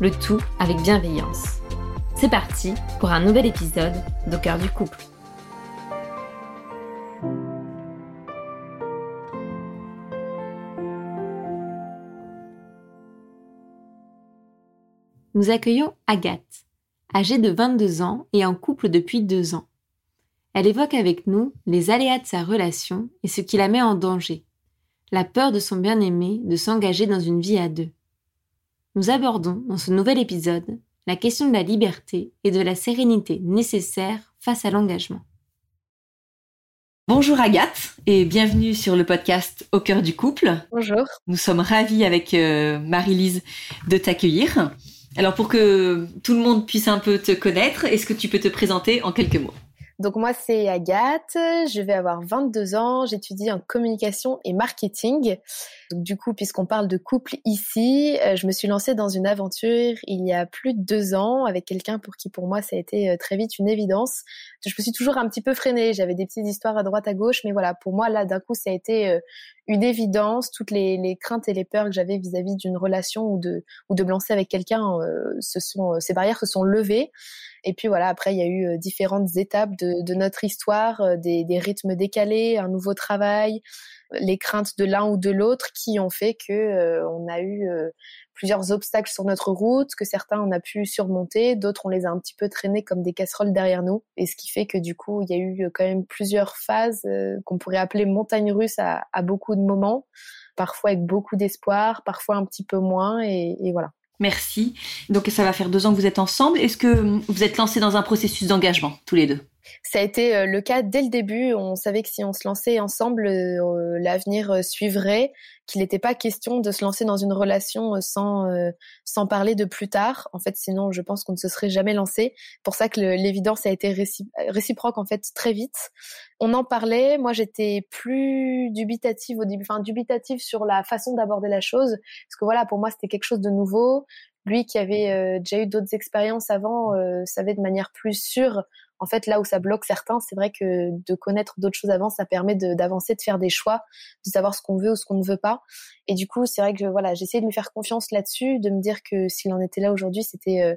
le tout avec bienveillance. C'est parti pour un nouvel épisode d'Au cœur du couple. Nous accueillons Agathe, âgée de 22 ans et en couple depuis deux ans. Elle évoque avec nous les aléas de sa relation et ce qui la met en danger, la peur de son bien-aimé de s'engager dans une vie à deux nous abordons dans ce nouvel épisode la question de la liberté et de la sérénité nécessaires face à l'engagement. Bonjour Agathe et bienvenue sur le podcast Au cœur du couple. Bonjour. Nous sommes ravis avec euh, Marie-Lise de t'accueillir. Alors pour que tout le monde puisse un peu te connaître, est-ce que tu peux te présenter en quelques mots? Donc moi c'est Agathe, je vais avoir 22 ans, j'étudie en communication et marketing. Donc du coup, puisqu'on parle de couple ici, euh, je me suis lancée dans une aventure il y a plus de deux ans avec quelqu'un pour qui pour moi ça a été euh, très vite une évidence. Je me suis toujours un petit peu freinée, j'avais des petites histoires à droite à gauche, mais voilà, pour moi là d'un coup ça a été euh, une évidence. Toutes les, les craintes et les peurs que j'avais vis-à-vis d'une relation ou de ou de me lancer avec quelqu'un, ce sont ces barrières se sont levées. Et puis voilà, après, il y a eu euh, différentes étapes de, notre histoire, euh, des, rythmes décalés, un nouveau travail, les craintes de l'un ou de l'autre qui ont fait que euh, on a eu plusieurs obstacles sur notre route, que certains on a pu surmonter, d'autres on les a un petit peu traînés comme des casseroles derrière nous. Et ce qui fait que du coup, il y a eu quand même plusieurs phases qu'on pourrait appeler montagne russe à, beaucoup de moments, parfois avec beaucoup d'espoir, parfois un petit peu moins, et voilà. Merci. Donc ça va faire deux ans que vous êtes ensemble. Est-ce que vous êtes lancés dans un processus d'engagement tous les deux? Ça a été euh, le cas dès le début. On savait que si on se lançait ensemble, euh, l'avenir euh, suivrait, qu'il n'était pas question de se lancer dans une relation sans sans parler de plus tard. En fait, sinon, je pense qu'on ne se serait jamais lancé. Pour ça que l'évidence a été réciproque en fait très vite. On en parlait. Moi, j'étais plus dubitative au début, dubitative sur la façon d'aborder la chose, parce que voilà, pour moi, c'était quelque chose de nouveau. Lui qui avait déjà eu d'autres expériences avant savait de manière plus sûre en fait, là où ça bloque certains, c'est vrai que de connaître d'autres choses avant, ça permet d'avancer, de, faire des choix, de savoir ce qu'on veut ou ce qu'on ne veut pas. Et du coup, c'est vrai que voilà, j'essaie de lui faire confiance là-dessus, de me dire que s'il en était là aujourd'hui, c'était euh,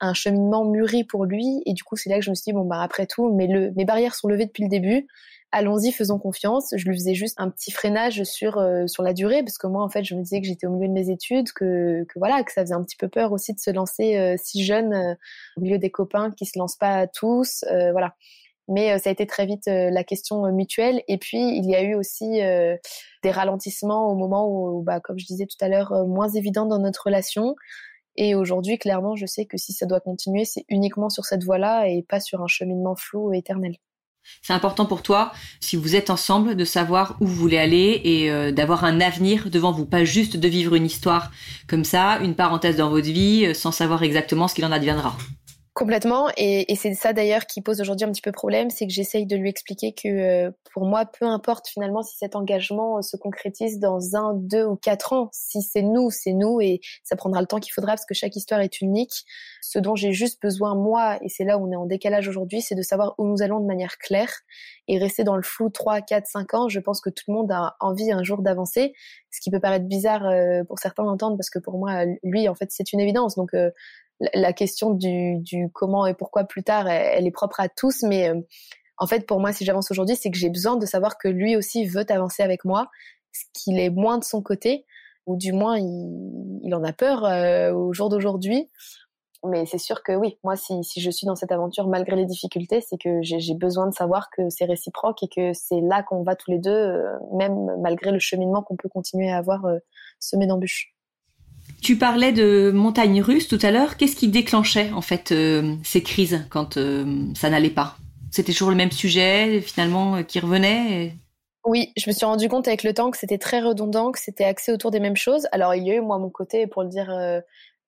un cheminement mûri pour lui. Et du coup, c'est là que je me suis dit bon bah après tout, mais le, mes barrières sont levées depuis le début allons-y, faisons confiance. Je lui faisais juste un petit freinage sur euh, sur la durée parce que moi en fait je me disais que j'étais au milieu de mes études, que, que voilà que ça faisait un petit peu peur aussi de se lancer euh, si jeune euh, au milieu des copains qui se lancent pas tous, voilà. Mais ça a été très vite la question mutuelle. Et puis il y a eu aussi des ralentissements au moment où, bah, comme je disais tout à l'heure, moins évident dans notre relation. Et aujourd'hui, clairement, je sais que si ça doit continuer, c'est uniquement sur cette voie-là et pas sur un cheminement flou et éternel. C'est important pour toi, si vous êtes ensemble, de savoir où vous voulez aller et euh, d'avoir un avenir devant vous, pas juste de vivre une histoire comme ça, une parenthèse dans votre vie, euh, sans savoir exactement ce qu'il en adviendra. Complètement, et, et c'est ça d'ailleurs qui pose aujourd'hui un petit peu problème, c'est que j'essaye de lui expliquer que euh, pour moi, peu importe finalement si cet engagement euh, se concrétise dans un, deux ou quatre ans, si c'est nous, c'est nous, et ça prendra le temps qu'il faudra parce que chaque histoire est unique. Ce dont j'ai juste besoin moi, et c'est là où on est en décalage aujourd'hui, c'est de savoir où nous allons de manière claire et rester dans le flou trois, quatre, cinq ans. Je pense que tout le monde a envie un jour d'avancer, ce qui peut paraître bizarre euh, pour certains d'entendre parce que pour moi, lui, en fait, c'est une évidence. Donc la question du, comment et pourquoi plus tard, elle, est propre à tous. Mais euh, en fait, pour moi, si j'avance aujourd'hui, c'est que j'ai besoin de savoir que lui aussi veut avancer avec moi, qu'il est moins de son côté. ou du moins il, en a peur euh, au jour d'aujourd'hui. Mais c'est sûr que oui, moi si, je suis dans cette aventure malgré les difficultés, c'est que j'ai besoin de savoir que c'est réciproque et que c'est là qu'on va tous les deux, euh, même malgré le cheminement qu'on peut continuer à avoir semé d'embûches. Tu parlais de montagnes russes tout à l'heure. Qu'est-ce qui déclenchait en fait ces crises quand ça n'allait pas? C'était toujours le même sujet finalement qui revenait oui, je me suis rendu compte avec le temps que c'était très redondant, que c'était axé autour des mêmes choses. Alors il y a eu moi mon côté, pour le dire euh, euh,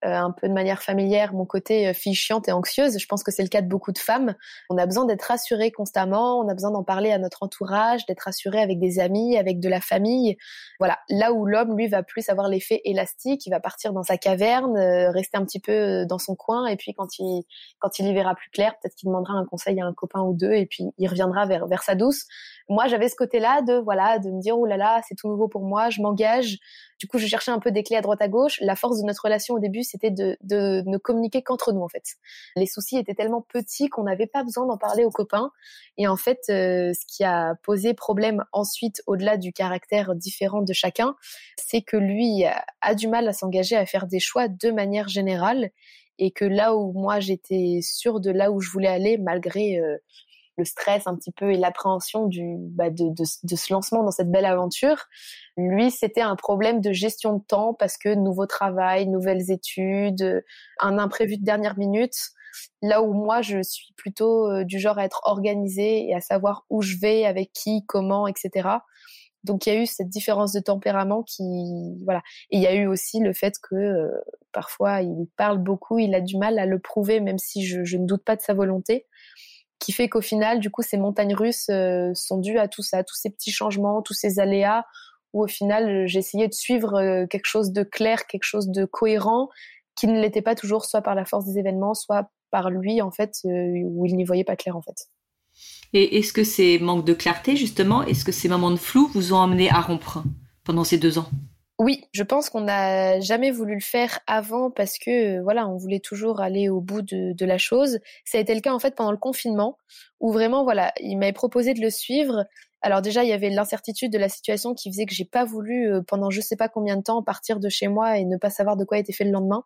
un peu de manière familière mon côté euh, fille chiante et anxieuse. Je pense que c'est le cas de beaucoup de femmes. On a besoin d'être rassurée constamment, on a besoin d'en parler à notre entourage, d'être rassurée avec des amis, avec de la famille. Voilà, là où l'homme lui va plus avoir l'effet élastique, il va partir dans sa caverne, euh, rester un petit peu dans son coin et puis quand il quand il y verra plus clair, peut-être qu'il demandera un conseil à un copain ou deux et puis il reviendra vers vers sa douce. Moi, j'avais ce côté-là de voilà, de me dire oh là là, c'est tout nouveau pour moi, je m'engage. Du coup, je cherchais un peu des clés à droite à gauche. La force de notre relation au début, c'était de, de ne communiquer qu'entre nous en fait. Les soucis étaient tellement petits qu'on n'avait pas besoin d'en parler aux copains. Et en fait, euh, ce qui a posé problème ensuite, au-delà du caractère différent de chacun, c'est que lui a, du mal à s'engager à faire des choix de manière générale et que là où moi j'étais sûre de là où je voulais aller malgré euh, le stress un petit peu et l'appréhension du bah de, de, de, ce lancement dans cette belle aventure. Lui, c'était un problème de gestion de temps parce que nouveau travail, nouvelles études, un imprévu de dernière minute. Là où moi, je suis plutôt euh, du genre à être organisée et à savoir où je vais, avec qui, comment, etc. Donc il y a eu cette différence de tempérament qui voilà et il y a eu aussi le fait que euh, parfois il parle beaucoup, il a du mal à le prouver même si je, je ne doute pas de sa volonté qui fait qu'au final, du coup, ces montagnes russes euh, sont dues à tout ça, tous ces petits changements, tous ces aléas, où au final, j'ai essayé de suivre euh, quelque chose de clair, quelque chose de cohérent, qui ne l'était pas toujours, soit par la force des événements, soit par lui, en fait, euh, où il n'y voyait pas clair, en fait. Et est-ce que ces manques de clarté, justement, est-ce que ces moments de flou vous ont amené à rompre pendant ces deux ans? Oui, je pense qu'on n'a jamais voulu le faire avant parce que voilà, on voulait toujours aller au bout de, de, la chose. Ça a été le cas en fait pendant le confinement où vraiment voilà, il m'avait proposé de le suivre. Alors déjà, il y avait l'incertitude de la situation qui faisait que j'ai pas voulu euh, pendant je sais pas combien de temps partir de chez moi et ne pas savoir de quoi était fait le lendemain.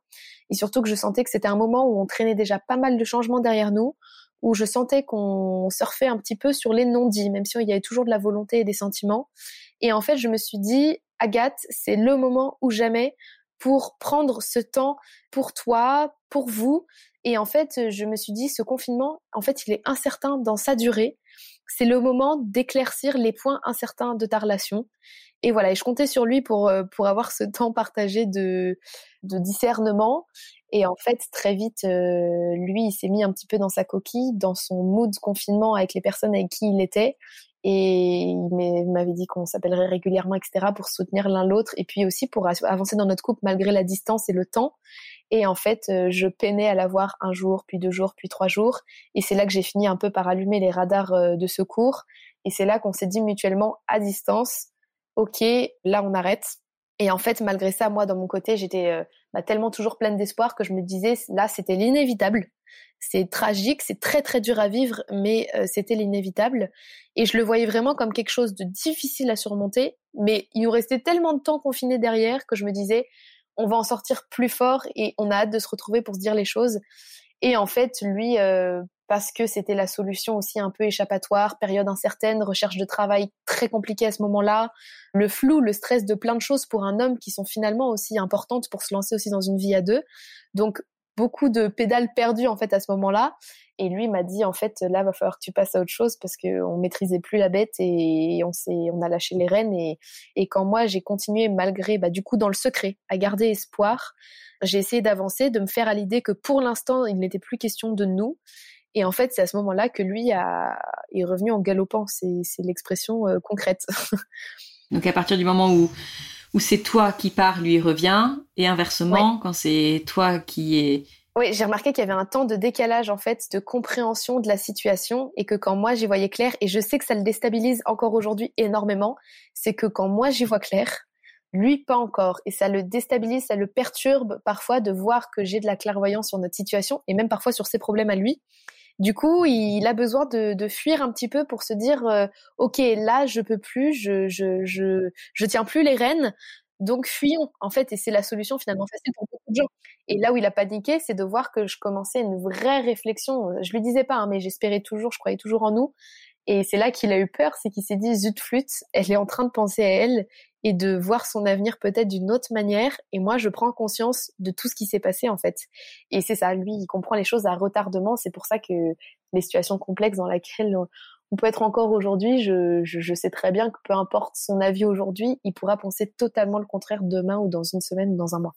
Et surtout que je sentais que c'était un moment où on traînait déjà pas mal de changements derrière nous, où je sentais qu'on surfait un petit peu sur les non-dits, même si il y avait toujours de la volonté et des sentiments. Et en fait, je me suis dit, Agathe, c'est le moment ou jamais pour prendre ce temps pour toi, pour vous. Et en fait, je me suis dit, ce confinement, en fait, il est incertain dans sa durée. C'est le moment d'éclaircir les points incertains de ta relation. Et voilà, et je comptais sur lui pour, euh, pour avoir ce temps partagé de, de discernement. Et en fait, très vite, euh, lui, il s'est mis un petit peu dans sa coquille, dans son mood confinement avec les personnes avec qui il était et il m'avait dit qu'on s'appellerait régulièrement, etc., pour soutenir l'un l'autre et puis aussi pour avancer dans notre couple malgré la distance et le temps. Et en fait, euh, je peinais à l'avoir un jour, puis deux jours, puis trois jours. Et c'est là que j'ai fini un peu par allumer les radars euh, de secours. Et c'est là qu'on s'est dit mutuellement à distance, ok, là on arrête. Et en fait, malgré ça, moi, dans mon côté, j'étais euh, bah, tellement toujours pleine d'espoir que je me disais, là, c'était l'inévitable. C'est tragique, c'est très très dur à vivre, mais euh, c'était l'inévitable. Et je le voyais vraiment comme quelque chose de difficile à surmonter. Mais il nous restait tellement de temps confiné derrière que je me disais, on va en sortir plus fort et on a hâte de se retrouver pour se dire les choses. Et en fait, lui, euh, parce que c'était la solution aussi un peu échappatoire, période incertaine, recherche de travail très compliquée à ce moment-là, le flou, le stress de plein de choses pour un homme qui sont finalement aussi importantes pour se lancer aussi dans une vie à deux. Donc beaucoup de pédales perdues en fait à ce moment-là. Et lui m'a dit en fait là va falloir que tu passes à autre chose parce qu'on maîtrisait plus la bête et on s'est on a lâché les rênes et, et quand moi j'ai continué malgré bah du coup dans le secret à garder espoir, j'ai essayé d'avancer, de me faire à l'idée que pour l'instant il n'était plus question de nous. Et en fait c'est à ce moment-là que lui a, est revenu en galopant. C'est l'expression euh, concrète. Donc à partir du moment où où c'est toi qui pars, lui revient, et inversement, quand c'est toi qui est... Oui, j'ai remarqué qu'il y avait un temps de décalage en fait, de compréhension de la situation, et que quand moi j'y voyais clair, et je sais que ça le déstabilise encore aujourd'hui énormément, c'est que quand moi j'y vois clair, lui pas encore, et ça le déstabilise, ça le perturbe parfois de voir que j'ai de la clairvoyance sur notre situation, et même parfois sur ses problèmes à lui. Du coup, il a besoin de, de fuir un petit peu pour se dire, euh, ok, là, je peux plus, je, je, je, je tiens plus les rênes. Donc fuyons, en fait, et c'est la solution finalement facile pour beaucoup de gens. Et là où il a paniqué, c'est de voir que je commençais une vraie réflexion. Je lui disais pas, hein, mais j'espérais toujours, je croyais toujours en nous. Et c'est là qu'il a eu peur, c'est qu'il s'est dit zut flûte, elle est en train de penser à elle et de voir son avenir peut-être d'une autre manière. Et moi, je prends conscience de tout ce qui s'est passé en fait. Et c'est ça, lui, il comprend les choses à retardement. C'est pour ça que les situations complexes dans lesquelles on peut être encore aujourd'hui, je, je, sais très bien que peu importe son avis aujourd'hui, il pourra penser totalement le contraire demain ou dans une semaine ou dans un mois.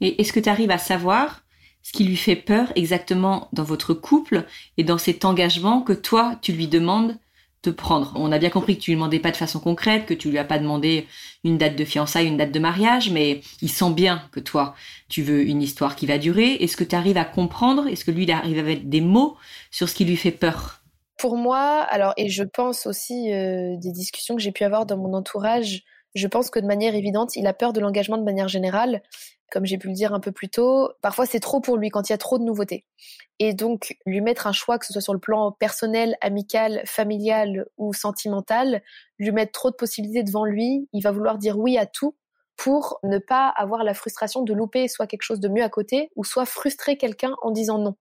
Et est-ce que tu arrives à savoir ce qui lui fait peur exactement dans votre couple et dans cet engagement que toi, tu lui demandes de prendre. On a bien compris que tu lui demandais pas de façon concrète, que tu lui as pas demandé une date de fiançailles, une date de mariage, mais il sent bien que toi, tu veux une histoire qui va durer. Est-ce que tu arrives à comprendre? Est-ce que lui, il arrive à mettre des mots sur ce qui lui fait peur? Pour moi, alors, et je pense aussi euh, des discussions que j'ai pu avoir dans mon entourage, je pense que de manière évidente, il a peur de l'engagement de manière générale comme j'ai pu le dire un peu plus tôt, parfois c'est trop pour lui quand il y a trop de nouveautés. Et donc, lui mettre un choix, que ce soit sur le plan personnel, amical, familial ou sentimental, lui mettre trop de possibilités devant lui, il va vouloir dire oui à tout pour ne pas avoir la frustration de louper soit quelque chose de mieux à côté ou soit frustrer quelqu'un en disant non.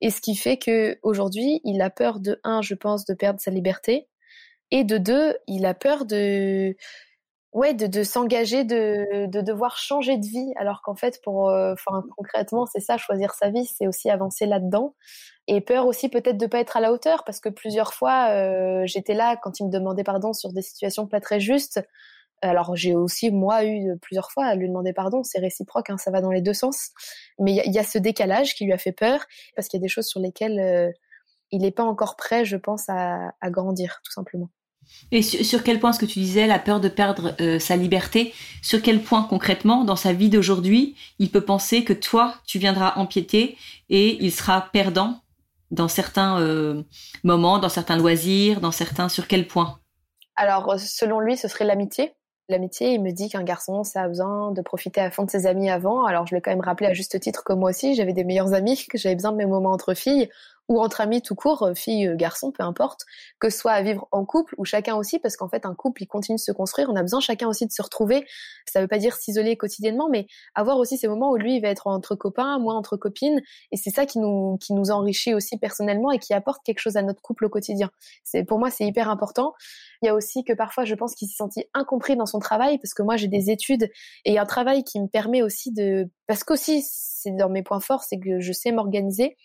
Et ce qui fait que aujourd'hui, il a peur de un, je pense, de perdre sa liberté, et de deux, il a peur de ouais de, de s'engager de, de devoir changer de vie alors qu'en fait pour euh, enfin concrètement c'est ça choisir sa vie c'est aussi avancer là-dedans. Et peur aussi peut-être de pas être à la hauteur parce que plusieurs fois euh, j'étais là quand il me demandait pardon sur des situations pas très justes. Alors j'ai aussi moi eu plusieurs fois à lui demander pardon c'est réciproque hein, ça va dans les deux sens. Mais il y, y, a ce décalage qui lui a fait peur parce qu'il y a des choses sur lesquelles euh, il n'est pas encore prêt je pense à, à grandir tout simplement et sur, quel point, ce que tu disais, la peur de perdre euh, sa liberté, sur quel point concrètement, dans sa vie d'aujourd'hui, il peut penser que toi, tu viendras empiéter et il sera perdant dans certains euh, moments, dans certains loisirs, dans certains... Sur quel point? Alors, selon lui, ce serait l'amitié. L'amitié, il me dit qu'un garçon, ça a besoin de profiter à fond de ses amis avant. Alors, je l'ai quand même rappelé à juste titre que moi aussi, j'avais des meilleurs amis, que j'avais besoin de mes moments entre filles ou entre amis tout court, euh, fille, euh, garçon, peu importe, que ce soit à vivre en couple ou chacun aussi, parce qu'en fait un couple il continue de se construire, on a besoin chacun aussi de se retrouver. Ça veut pas dire s'isoler quotidiennement, mais avoir aussi ces moments où lui il va être entre copains, moi entre copines, et c'est ça qui nous qui nous enrichit aussi personnellement et qui apporte quelque chose à notre couple au quotidien. C'est pour moi c'est hyper important. Il y a aussi que parfois je pense qu'il s'est senti incompris dans son travail parce que moi j'ai des études et un travail qui me permet aussi de parce qu'aussi c'est dans mes points forts, c'est que je sais m'organiser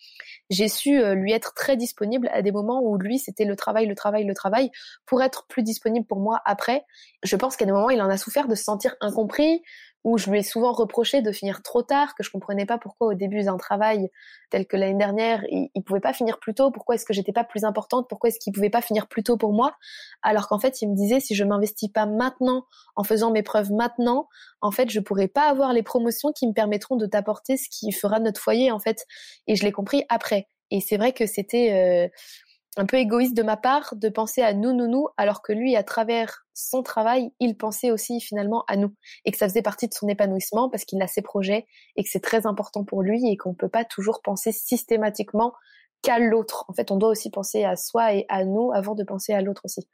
j'ai su euh, lui être très disponible à des moments où lui c'était le travail, le travail, le travail, pour être plus disponible pour moi après. Je pense qu'à des moments il en a souffert de se sentir incompris, où je lui ai souvent reproché de finir trop tard, que je comprenais pas pourquoi au début d'un travail tel que l'année dernière, il, il, pouvait pas finir plus tôt, pourquoi est-ce que j'étais pas plus importante, pourquoi est-ce qu'il pouvait pas finir plus tôt pour moi, alors qu'en fait il me disait si je m'investis pas maintenant, en faisant mes preuves maintenant, en fait je pourrais pas avoir les promotions qui me permettront de t'apporter ce qui fera notre foyer en fait, et je l'ai compris après. Et c'est vrai que c'était euh, un peu égoïste de ma part de penser à nous, nous, nous, alors que lui, à travers son travail, il pensait aussi finalement à nous et que ça faisait partie de son épanouissement parce qu'il a ses projets et que c'est très important pour lui et qu'on ne peut pas toujours penser systématiquement qu'à l'autre. En fait, on doit aussi penser à soi et à nous avant de penser à l'autre aussi.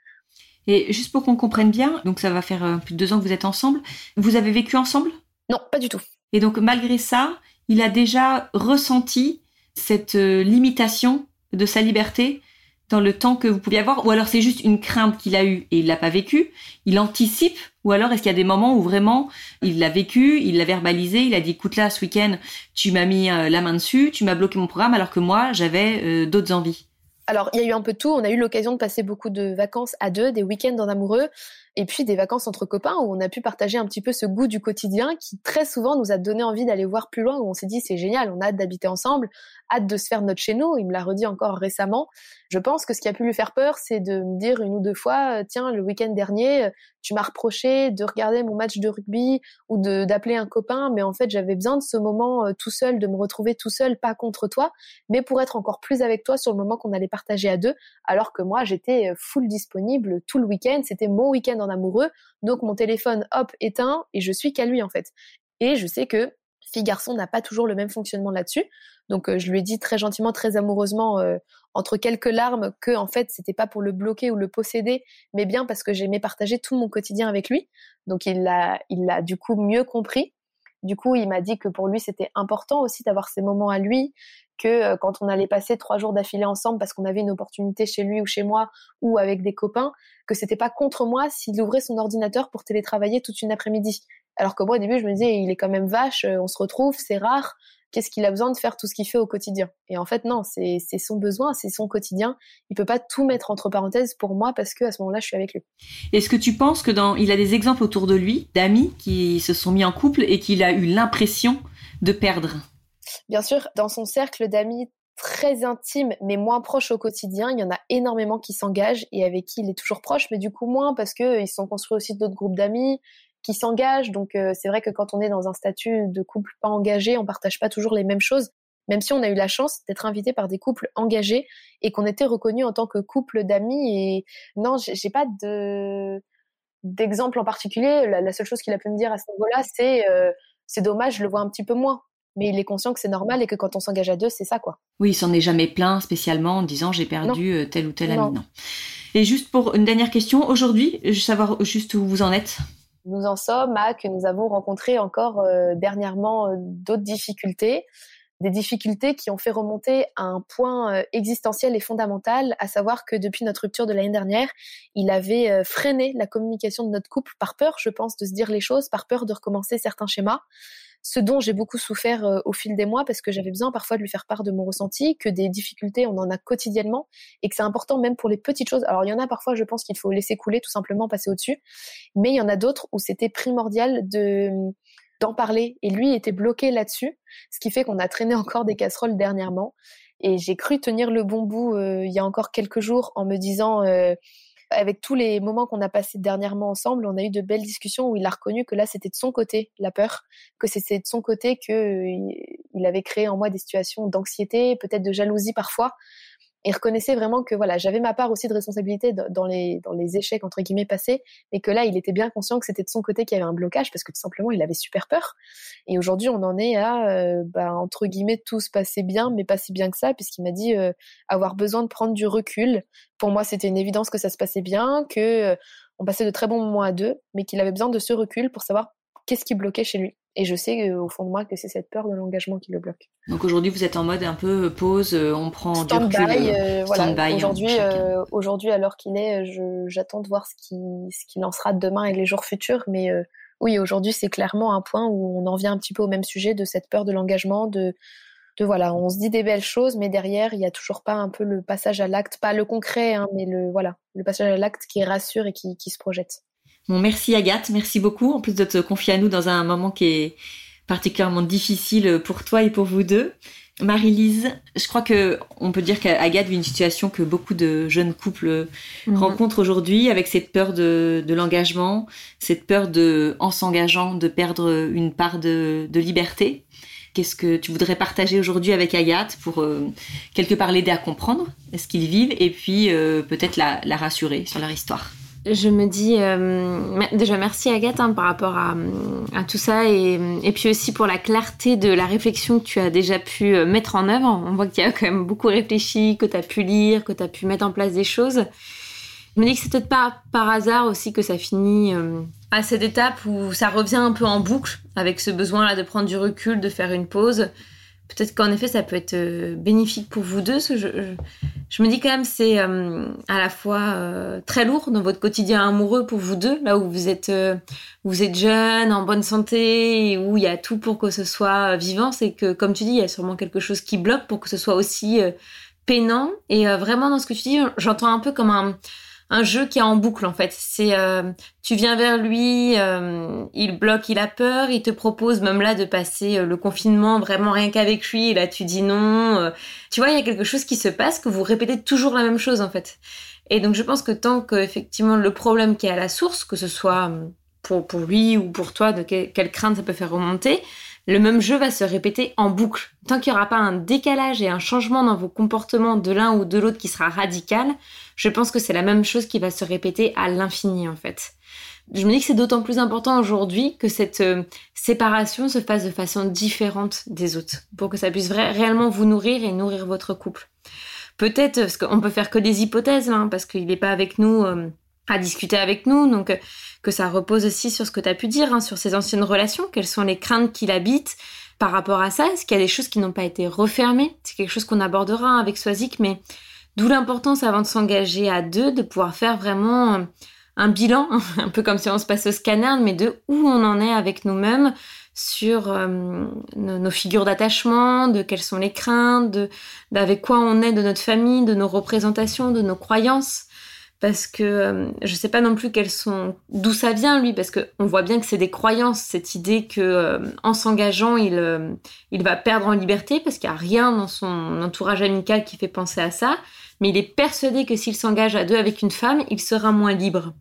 Et juste pour qu'on comprenne bien, donc ça va faire euh, plus de deux ans que vous êtes ensemble, vous avez vécu ensemble? Non, pas du tout. Et donc malgré ça, il a déjà ressenti cette euh, limitation de sa liberté? Dans le temps que vous pouviez avoir Ou alors c'est juste une crainte qu'il a eue et il l'a pas vécu Il anticipe Ou alors est-ce qu'il y a des moments où vraiment il l'a vécu, il l'a verbalisé, il a dit écoute là ce week-end tu m'as mis euh, la main dessus, tu m'as bloqué mon programme alors que moi j'avais euh, d'autres envies alors, il y a eu un peu de tout. On a eu l'occasion de passer beaucoup de vacances à deux, des week-ends en amoureux, et puis des vacances entre copains où on a pu partager un petit peu ce goût du quotidien qui très souvent nous a donné envie d'aller voir plus loin, où on s'est dit c'est génial, on a hâte d'habiter ensemble, hâte de se faire notre chez nous. Il me l'a redit encore récemment. Je pense que ce qui a pu lui faire peur, c'est de me dire une ou deux fois, euh, tiens, le week-end dernier, euh, tu m'as reproché de regarder mon match de rugby ou d'appeler un copain, mais en fait j'avais besoin de ce moment euh, tout seul, de me retrouver tout seul, pas contre toi, mais pour être encore plus avec toi sur le moment qu'on allait partager à deux, alors que moi j'étais full disponible tout le week-end, c'était mon week-end en amoureux, donc mon téléphone hop éteint et je suis qu'à lui en fait. Et je sais que fille-garçon n'a pas toujours le même fonctionnement là-dessus. Donc euh, je lui ai dit très gentiment, très amoureusement, euh, entre quelques larmes, que en fait c'était pas pour le bloquer ou le posséder, mais bien parce que j'aimais partager tout mon quotidien avec lui. Donc il l'a, il l'a du coup mieux compris. Du coup, il m'a dit que pour lui c'était important aussi d'avoir ces moments à lui, que euh, quand on allait passer trois jours d'affilée ensemble parce qu'on avait une opportunité chez lui ou chez moi ou avec des copains, que c'était pas contre moi s'il ouvrait son ordinateur pour télétravailler toute une après-midi. Alors que moi au début je me disais il est quand même vache, on se retrouve, c'est rare qu'est-ce qu'il a besoin de faire tout ce qu'il fait au quotidien. Et en fait, non, c'est son besoin, c'est son quotidien. Il peut pas tout mettre entre parenthèses pour moi parce que à ce moment-là, je suis avec lui. Est-ce que tu penses que dans, il a des exemples autour de lui d'amis qui se sont mis en couple et qu'il a eu l'impression de perdre? Bien sûr, dans son cercle d'amis très intime mais moins proche au quotidien, il y en a énormément qui s'engagent et avec qui il est toujours proche, mais du coup moins parce que ils se sont construits aussi d'autres groupes d'amis, qui s'engagent. Donc euh, c'est vrai que quand on est dans un statut de couple pas engagé, on partage pas toujours les mêmes choses. Même si on a eu la chance d'être invité par des couples engagés et qu'on était reconnus en tant que couple d'amis. Et non, j'ai pas de d'exemple en particulier. La, seule chose qu'il a pu me dire à ce niveau-là, c'est euh, c'est dommage, je le vois un petit peu moins. Mais il est conscient que c'est normal et que quand on s'engage à deux, c'est ça, quoi. Oui, il s'en est jamais plaint spécialement en disant j'ai perdu euh, tel ou tel ami. Non. Et juste pour une dernière question, aujourd'hui, je veux savoir juste où vous en êtes nous en sommes à que nous avons rencontré encore euh, dernièrement euh, d'autres difficultés, des difficultés qui ont fait remonter à un point euh, existentiel et fondamental, à savoir que depuis notre rupture de l'année dernière, il avait freiné la communication de notre couple par peur, je pense, de se dire les choses, par peur de recommencer certains schémas ce dont j'ai beaucoup souffert euh, au fil des mois parce que j'avais besoin parfois de lui faire part de mon ressenti, que des difficultés on en a quotidiennement et que c'est important même pour les petites choses. Alors il y en a parfois je pense qu'il faut laisser couler tout simplement passer au-dessus, mais il y en a d'autres où c'était primordial de d'en parler et lui était bloqué là-dessus, ce qui fait qu'on a traîné encore des casseroles dernièrement et j'ai cru tenir le bon bout euh, il y a encore quelques jours en me disant euh, avec tous les moments qu'on a passés dernièrement ensemble, on a eu de belles discussions où il a reconnu que là, c'était de son côté la peur, que c'était de son côté que euh, il avait créé en moi des situations d'anxiété, peut-être de jalousie parfois, et reconnaissait vraiment que voilà, j'avais ma part aussi de responsabilité dans les dans les échecs entre guillemets passés, mais que là, il était bien conscient que c'était de son côté qu'il y avait un blocage parce que tout simplement, il avait super peur. Et aujourd'hui, on en est à euh, bah, entre guillemets tout se passait bien, mais pas si bien que ça, puisqu'il m'a dit euh, avoir besoin de prendre du recul. Pour moi, c'était une évidence que ça se passait bien, que euh, on passait de très bons moments à deux, mais qu'il avait besoin de ce recul pour savoir qu'est-ce qui bloquait chez lui. Et je sais au fond de moi que c'est cette peur de l'engagement qui le bloque. Donc aujourd'hui, vous êtes en mode un peu pause, euh, on prend stand du recul. Euh, euh, voilà. Aujourd'hui, euh, aujourd'hui, alors qu'il est, j'attends de voir ce qui, ce qu'il en sera demain et les jours futurs. Mais oui, aujourd'hui, c'est clairement un point où on en vient un petit peu au même sujet de cette peur de l'engagement, de, de voilà, on se dit des belles choses, mais derrière, il n'y a toujours pas un peu le passage à l'acte, pas le concret, hein, mais le voilà, le passage à l'acte qui rassure et qui, qui se projette. Bon, merci Agathe, merci beaucoup. En plus de te confier à nous dans un moment qui est particulièrement difficile pour toi et pour vous deux. Marie-Lise, je crois que on peut dire qu'Agathe vit une situation que beaucoup de jeunes couples mhm. rencontrent aujourd'hui avec cette peur de, l'engagement, cette peur de, en s'engageant, de perdre une part de, liberté. Qu'est-ce que tu voudrais partager aujourd'hui avec Agathe pour euh, quelque part l'aider à comprendre ce qu'ils vivent et puis euh, peut-être la rassurer sur leur histoire? Je me dis euh, déjà merci Agathe hein, par rapport à, tout ça et, puis aussi pour la clarté de la réflexion que tu as déjà pu euh, mettre en œuvre. On voit qu'il y a quand même beaucoup réfléchi, que tu as pu lire, que tu as pu mettre en place des choses. Je me dis que c'est peut-être pas par hasard aussi que ça finit euh, à cette étape où ça revient un peu en boucle avec ce besoin-là de prendre du recul, de faire une pause peut-être qu'en effet ça peut être euh, bénéfique pour vous deux. Je, me dis quand même c'est euh, à la fois euh, très lourd dans votre quotidien amoureux pour vous deux, là où vous êtes vous êtes jeune, en bonne santé, où il y a tout pour que ce soit vivant. C'est que comme tu dis, il y a sûrement quelque chose qui bloque pour que ce soit aussi peinant. Et vraiment dans ce que tu dis, j'entends un peu comme un un jeu qui est en boucle en fait. C'est euh, tu viens vers lui, euh, il bloque, il a peur, il te propose même là de passer euh, le confinement vraiment rien qu'avec lui et là tu dis non. tu vois, il y a quelque chose qui se passe que vous répétez toujours la même chose en fait. Et donc je pense que tant que effectivement le problème qui est à la source, que ce soit pour, pour lui ou pour toi, de quelle crainte ça peut faire remonter, le même jeu va se répéter en boucle. Tant qu'il n'y aura pas un décalage et un changement dans vos comportements de l'un ou de l'autre qui sera radical, je pense que c'est la même chose qui va se répéter à l'infini en fait. je me dis que c'est d'autant plus important aujourd'hui que cette euh, séparation se fasse de façon différente des autres, pour que ça puisse réellement vous nourrir et nourrir votre couple. Peut-être, parce qu'on peut faire que des hypothèses, hein, parce qu'il n'est pas avec nous euh, à discuter avec nous, donc euh, que ça repose aussi sur ce que tu as pu dire, hein, sur ses anciennes relations, quelles sont les craintes qu'il habite par rapport à ça, est-ce qu'il y a des choses qui n'ont pas été refermées? C'est quelque chose qu'on abordera avec Swazik, mais d'où l'importance avant de s'engager à deux, de pouvoir faire vraiment un bilan, un peu comme si on se passe au scanner, mais de où on en est avec nous-mêmes sur euh, nos, figures d'attachement, de quelles sont les craintes, de d'avec quoi on est de notre famille, de nos représentations, de nos croyances. Parce que euh, je sais pas non plus quelles sont d'où ça vient lui, parce que on voit bien que c'est des croyances, cette idée que euh, en s'engageant il il va perdre en liberté, parce qu'il y a rien dans son entourage amical qui fait penser à ça mais il est persuadé que s'il s'engage à deux avec une femme, il sera moins libre.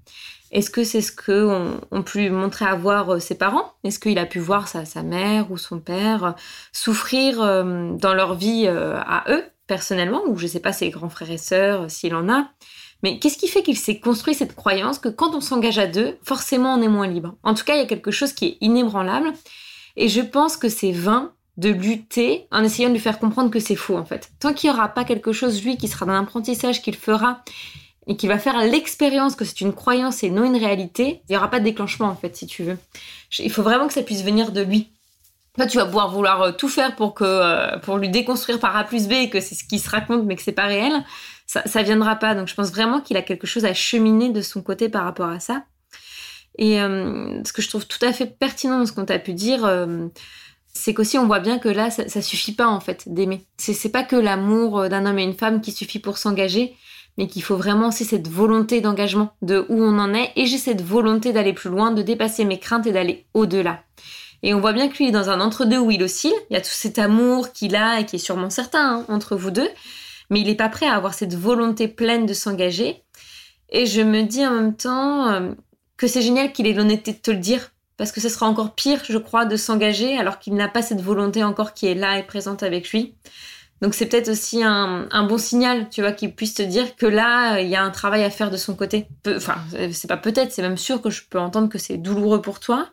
Est-ce que c'est ce que ont, pu montrer à voir euh, ses parents? Est-ce qu'il a pu voir sa, sa, mère ou son père euh, souffrir euh, dans leur vie à eux, personnellement, ou je sais pas ses grands frères et sœurs, s'il en a mais qu'est-ce qui fait qu'il s'est construit cette croyance que quand on s'engage à deux, forcément on est moins libre? En tout cas, il y a quelque chose qui est inébranlable. Et je pense que c'est vain de lutter en essayant de lui faire comprendre que c'est faux en fait. Tant qu'il n'y aura pas quelque chose, lui, qui sera dans l'apprentissage qu'il fera et qui va faire l'expérience que c'est une croyance et non une réalité, il n'y aura pas de déclenchement en fait, si tu veux. Il faut vraiment que ça puisse venir de lui. Toi, tu vas pouvoir vouloir euh, tout faire pour que euh, pour lui déconstruire par A plus B que c'est ce qui se raconte mais que c'est pas réel. Ça, ça viendra pas. Donc, je pense vraiment qu'il a quelque chose à cheminer de son côté par rapport à ça. Et euh, ce que je trouve tout à fait pertinent dans ce qu'on t'a pu dire, c'est qu'aussi on voit bien que là, ça, ça suffit pas en fait d'aimer. C'est pas que l'amour euh, d'un homme et une femme qui suffit pour s'engager, mais qu'il faut vraiment aussi cette volonté d'engagement, de où on en est, et j'ai cette volonté d'aller plus loin, de dépasser mes craintes et d'aller au-delà. Et on voit bien que lui est dans un entre-deux où il oscille, il y a tout cet amour qu'il a et qui est sûrement certain hein, entre vous deux, mais il n'est pas prêt à avoir cette volonté pleine de s'engager. Et je me dis en même temps euh, que c'est génial qu'il ait l'honnêteté de te le dire, parce que ce sera encore pire, je crois, de s'engager alors qu'il n'a pas cette volonté encore qui est là et présente avec lui. Donc c'est peut-être aussi un, bon signal, tu vois, qu'il puisse te dire que là, il y a un travail à faire de son côté. Enfin, c'est pas peut-être, c'est même sûr que je peux entendre que c'est douloureux pour toi.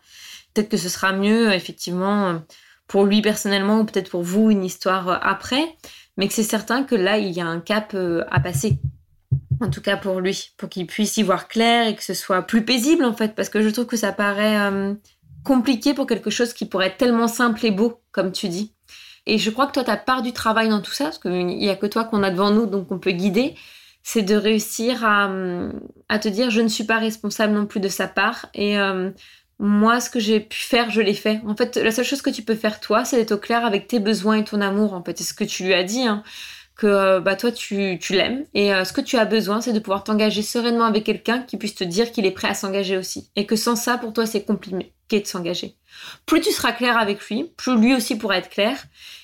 Peut-être que ce sera mieux, effectivement, pour lui personnellement ou peut-être pour vous, une histoire après. Mais que c'est certain que là, il y a un cap euh, à passer. En tout cas pour lui, pour qu'il puisse y voir clair et que ce soit plus paisible en fait, parce que je trouve que ça paraît euh, compliqué pour quelque chose qui pourrait être tellement simple et beau, comme tu dis. Et je crois que toi, ta part du travail dans tout ça, parce qu'il n'y a que toi qu'on a devant nous, donc on peut guider, c'est de réussir à, te dire je ne suis pas responsable non plus de sa part. Et euh, moi, ce que j'ai pu faire, je l'ai fait. En fait, la seule chose que tu peux faire toi, c'est d'être au clair avec tes besoins et ton amour, en fait. C'est ce que tu lui as dit. Hein que bah toi tu, tu l'aimes et euh, ce que tu as besoin c'est de pouvoir t'engager sereinement avec quelqu'un qui puisse te dire qu'il est prêt à s'engager aussi et que sans ça pour toi c'est compliqué de s'engager. Plus tu seras clair avec lui, plus lui aussi pourra être clair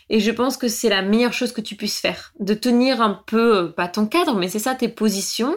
et je pense que c'est la meilleure chose que tu puisses faire, de tenir un peu euh, pas ton cadre mais c'est ça tes positions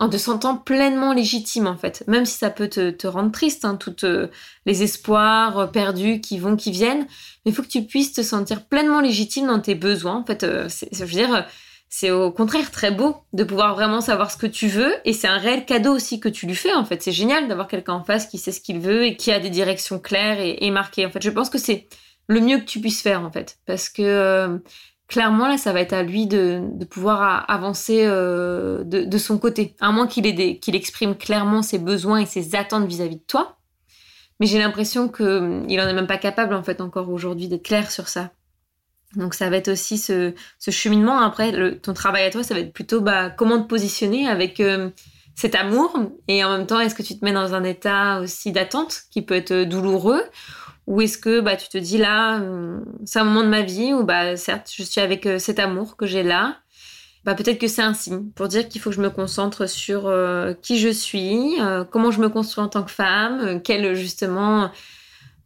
en te sentant pleinement légitime en fait, même si ça peut te, rendre triste, hein, tous euh, les espoirs euh, perdus qui vont, qui viennent, mais il faut que tu puisses te sentir pleinement légitime dans tes besoins. En fait, euh, je veux dire, c'est au contraire très beau de pouvoir vraiment savoir ce que tu veux, et c'est un réel cadeau aussi que tu lui fais. En fait, c'est génial d'avoir quelqu'un en face qui sait ce qu'il veut et qui a des directions claires et, et marquées. En fait, je pense que c'est le mieux que tu puisses faire en fait, parce que clairement, là, ça va être à lui de, pouvoir avancer euh, de, son côté. À moins qu'il exprime clairement ses besoins et ses attentes vis-à-vis de toi. Mais j'ai l'impression qu'il hum, n'en est même pas capable, en fait, encore aujourd'hui, d'être clair sur ça. Donc ça va être aussi ce, cheminement. Après, ton travail à toi, ça va être plutôt bah, comment te positionner avec euh, cet amour. Et en même temps, est-ce que tu te mets dans un état aussi d'attente qui peut être douloureux? Ou est-ce que bah, tu te dis là, hum, c'est un moment de ma vie où bah, certes, je suis avec euh, cet amour que j'ai là. Bah, peut-être que c'est un signe pour dire qu'il faut que je me concentre sur euh, qui je suis, euh, comment je me construis en tant que femme, quelle justement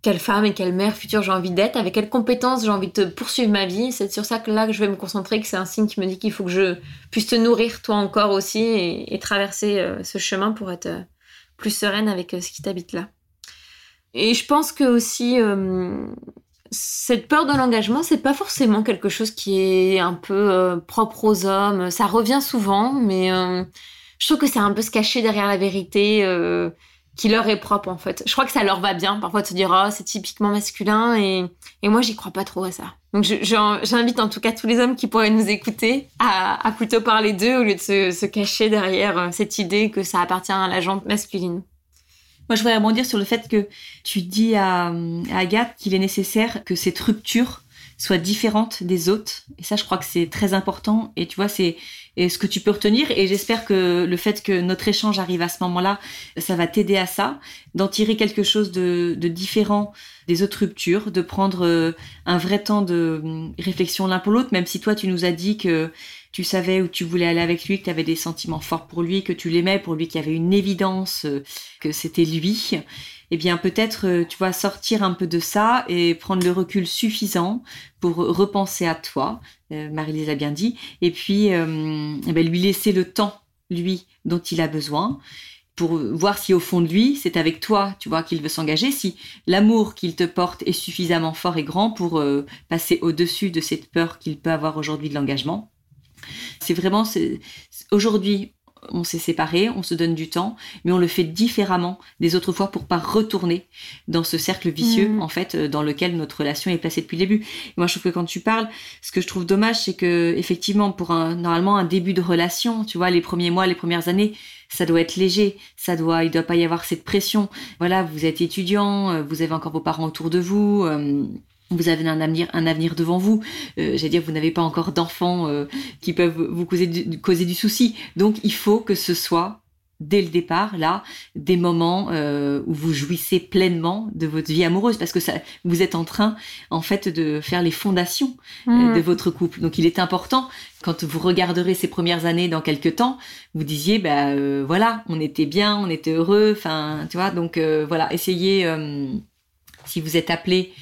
quelle femme et quelle mère future j'ai envie d'être, avec quelles compétences j'ai envie de poursuivre ma vie. C'est sur ça que là que je vais me concentrer, que c'est un signe qui me dit qu'il faut que je puisse te nourrir toi encore aussi et traverser ce chemin pour être plus sereine avec ce qui t'habite là. Et je pense que aussi euh, cette peur de l'engagement, c'est pas forcément quelque chose qui est un peu euh, propre aux hommes. Ça revient souvent, mais euh, je trouve que c'est un peu se cacher derrière la vérité. qui leur est propre en fait. Je crois que ça leur va bien parfois de se dire oh c'est typiquement masculin et, et moi j'y crois pas trop à ça. Donc j'invite en tout cas tous les hommes qui pourraient nous écouter à, à plutôt parler d'eux au lieu de se, se, cacher derrière euh, cette idée que ça appartient à la jante masculine. Moi je voudrais rebondir sur le fait que tu dis à, Agathe qu'il est nécessaire que cette rupture soit différente des autres. Et ça, je crois que c'est très important. Et tu vois, c'est ce que tu peux retenir. Et j'espère que le fait que notre échange arrive à ce moment-là, ça va t'aider à ça, d'en tirer quelque chose de, différent des autres ruptures, de prendre euh, un vrai temps de hum, réflexion l'un pour l'autre, même si toi, tu nous as dit que tu savais où tu voulais aller avec lui, que tu avais des sentiments forts pour lui, que tu l'aimais pour lui, qu'il y avait une évidence euh, que c'était lui eh bien peut-être, euh, tu vois, sortir un peu de ça et prendre le recul suffisant pour repenser à toi, euh, Marie-Lise a bien dit, et puis eh ben, lui laisser le temps, lui, dont il a besoin pour voir si au fond de lui, c'est avec toi, tu vois, qu'il veut s'engager, si l'amour qu'il te porte est suffisamment fort et grand pour passer au-dessus de cette peur qu'il peut avoir aujourd'hui de l'engagement. C'est vraiment aujourd'hui, on s'est séparés, on se donne du temps, mais on le fait différemment des autres fois pour pas retourner dans ce cercle vicieux mm. en fait euh, dans lequel notre relation est placée depuis le début. moi je trouve que quand tu parles, ce que je trouve dommage c'est que effectivement pour un normalement un début de relation, tu vois les premiers mois, les premières années, ça doit être léger, ça doit il doit pas y avoir cette pression. Voilà, vous êtes étudiant, euh, vous avez encore vos parents autour de vous, euh, vous avez un avenir, un avenir devant vous. Euh, J'allais dire, vous n'avez pas encore d'enfants euh, qui peuvent vous causer du, causer du souci. Donc, il faut que ce soit dès le départ là des moments euh, où vous jouissez pleinement de votre vie amoureuse parce que ça vous êtes en train en fait de faire les fondations euh, mmh. de votre couple donc il est important quand vous regarderez ces premières années dans quelques temps vous disiez bah voilà on était bien on était heureux enfin tu vois donc voilà essayez si vous êtes appelé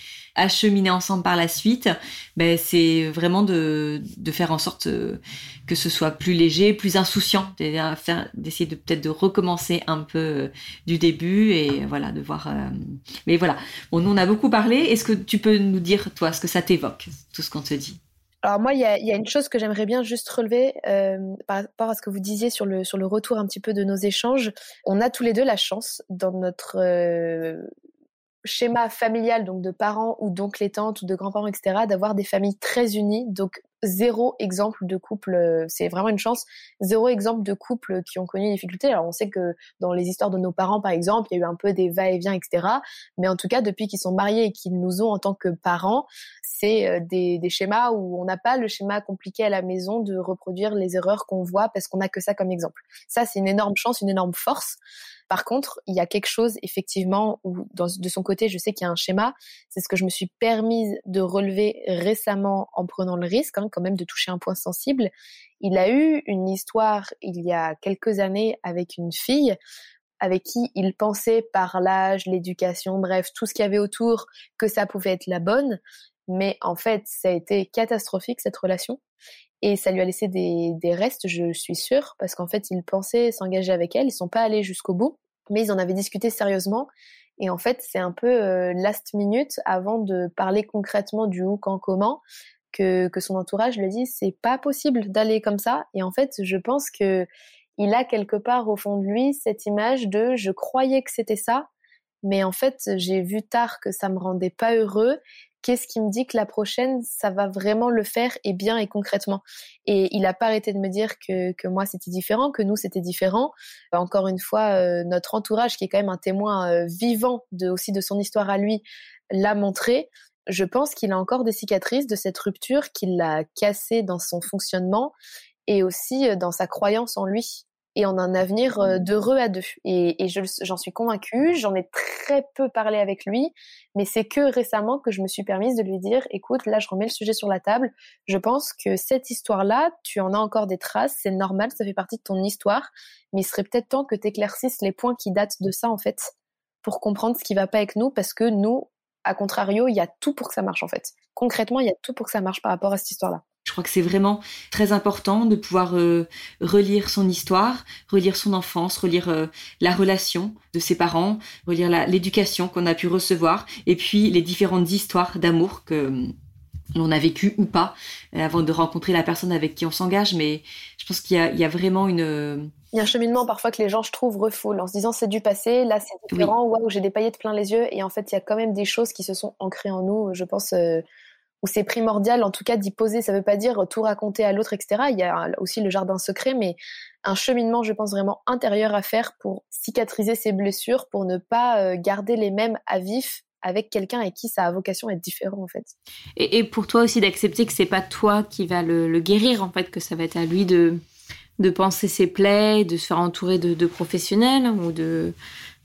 cheminer ensemble par la suite, ben, c'est vraiment de, de, faire en sorte euh, que ce soit plus léger, plus insouciant, d'essayer de peut-être de recommencer un peu euh, du début et voilà, de voir. Euh, mais voilà, bon, nous on a beaucoup parlé. Est-ce que tu peux nous dire, toi, ce que ça t'évoque, tout ce qu'on te dit? Alors moi, il y a, y a, une chose que j'aimerais bien juste relever par rapport à ce que vous disiez sur le sur le retour un petit peu de nos échanges. On a tous les deux la chance dans notre schéma familial, donc de parents ou d'oncles et tantes ou de grands-parents, etc., d'avoir des familles très unies. Donc zéro exemple de couple, euh, c'est vraiment une chance, zéro exemple de couple qui ont connu des difficultés. Alors on sait que dans les histoires de nos parents, par exemple, il y a eu un peu des va-et-vient, etc. Mais en tout cas, depuis qu'ils sont mariés et qu'ils nous ont en tant que parents, c'est euh, des, des schémas où on n'a pas le schéma compliqué à la maison de reproduire les erreurs qu'on voit parce qu'on n'a que ça comme exemple. Ça, c'est une énorme chance, une énorme force. Par contre, il y a quelque chose effectivement où de son côté, je sais qu'il y a un schéma. C'est ce que je me suis permise de relever récemment en prenant le risque, hein, quand même, de toucher un point sensible. Il a eu une histoire il y a quelques années avec une fille avec qui il pensait par l'âge, l'éducation, bref, tout ce qu'il y avait autour, que ça pouvait être la bonne. Mais en fait, ça a été catastrophique cette relation. Et ça lui a laissé des, restes, je suis sûre, parce qu'en fait, ils pensaient s'engager avec elle. Ils sont pas allés jusqu'au bout, mais ils en avaient discuté sérieusement. Et en fait, c'est un peu euh, last minute avant de parler concrètement du où, quand, comment, que, son entourage lui dit c'est pas possible d'aller comme ça. Et en fait, je pense que il a quelque part au fond de lui cette image de je croyais que c'était ça, mais en fait, j'ai vu tard que ça me rendait pas heureux qu'est-ce qui me dit que la prochaine, ça va vraiment le faire et bien et concrètement? Et il a pas arrêté de me dire que, que moi c'était différent, que nous c'était différent. Encore une fois, euh, notre entourage, qui est quand même un témoin euh, vivant de, aussi de son histoire à lui, l'a montré. Je pense qu'il a encore des cicatrices de cette rupture, qu'il l'a cassé dans son fonctionnement et aussi euh, dans sa croyance en lui et en un avenir euh, d'heureux à deux. Et, et j'en suis convaincue, j'en ai très peu parlé avec lui, mais c'est que récemment que je me suis permise de lui dire, écoute, là je remets le sujet sur la table, je pense que cette histoire-là, tu en as encore des traces, c'est normal, ça fait partie de ton histoire, mais il serait peut-être temps que tu éclaircisses les points qui datent de ça en fait, pour comprendre ce qui va pas avec nous, parce que nous, à contrario, il y a tout pour que ça marche en fait. Concrètement, il y a tout pour que ça marche par rapport à cette histoire-là. Je crois que c'est vraiment très important de pouvoir euh, relire son histoire, relire son enfance, relire euh, la relation de ses parents, relire l'éducation qu'on a pu recevoir, et puis les différentes histoires d'amour que l'on a vécu ou pas avant de rencontrer la personne avec qui on s'engage. Mais je pense qu'il y, a vraiment une il y a un cheminement parfois que les gens, je trouve, refoulent en se disant c'est du passé, là c'est différent, waouh, j'ai des paillettes plein les yeux. Et en fait, il y a quand même des choses qui se sont ancrées en nous, je pense, euh, où c'est primordial en tout cas d'y poser. Ça veut pas dire tout raconter à l'autre, etc. Il y a aussi le jardin secret, mais un cheminement, je pense, vraiment intérieur à faire pour cicatriser ces blessures, pour ne pas euh, garder les mêmes à vif avec quelqu'un avec qui ça a vocation à être différent en fait. Et, pour toi aussi d'accepter que c'est pas toi qui va le, guérir en fait, que ça va être à lui de de penser ses plaies, de se faire entourer de, professionnels ou de,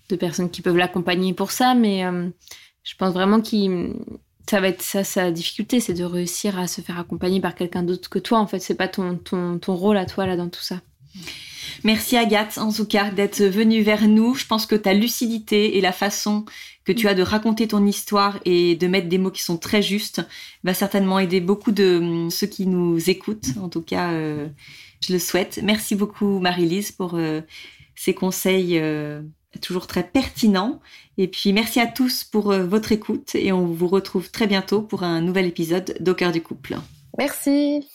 de, personnes qui peuvent l'accompagner pour ça. Mais euh, je pense vraiment que ça va être sa difficulté, c'est de réussir à se faire accompagner par quelqu'un d'autre que toi. En fait, c'est pas ton, ton, ton rôle à toi là dans tout ça. Merci Agathe, en tout cas, d'être venue vers nous. Je pense que ta lucidité et la façon que tu as de raconter ton histoire et de mettre des mots qui sont très justes va certainement aider beaucoup de ceux qui nous écoutent. En tout cas, euh, je le souhaite. Merci beaucoup Marie-Lise pour euh, ces conseils euh, toujours très pertinents. Et puis merci à tous pour votre écoute et on vous retrouve très bientôt pour un nouvel épisode d'Au du couple. Merci.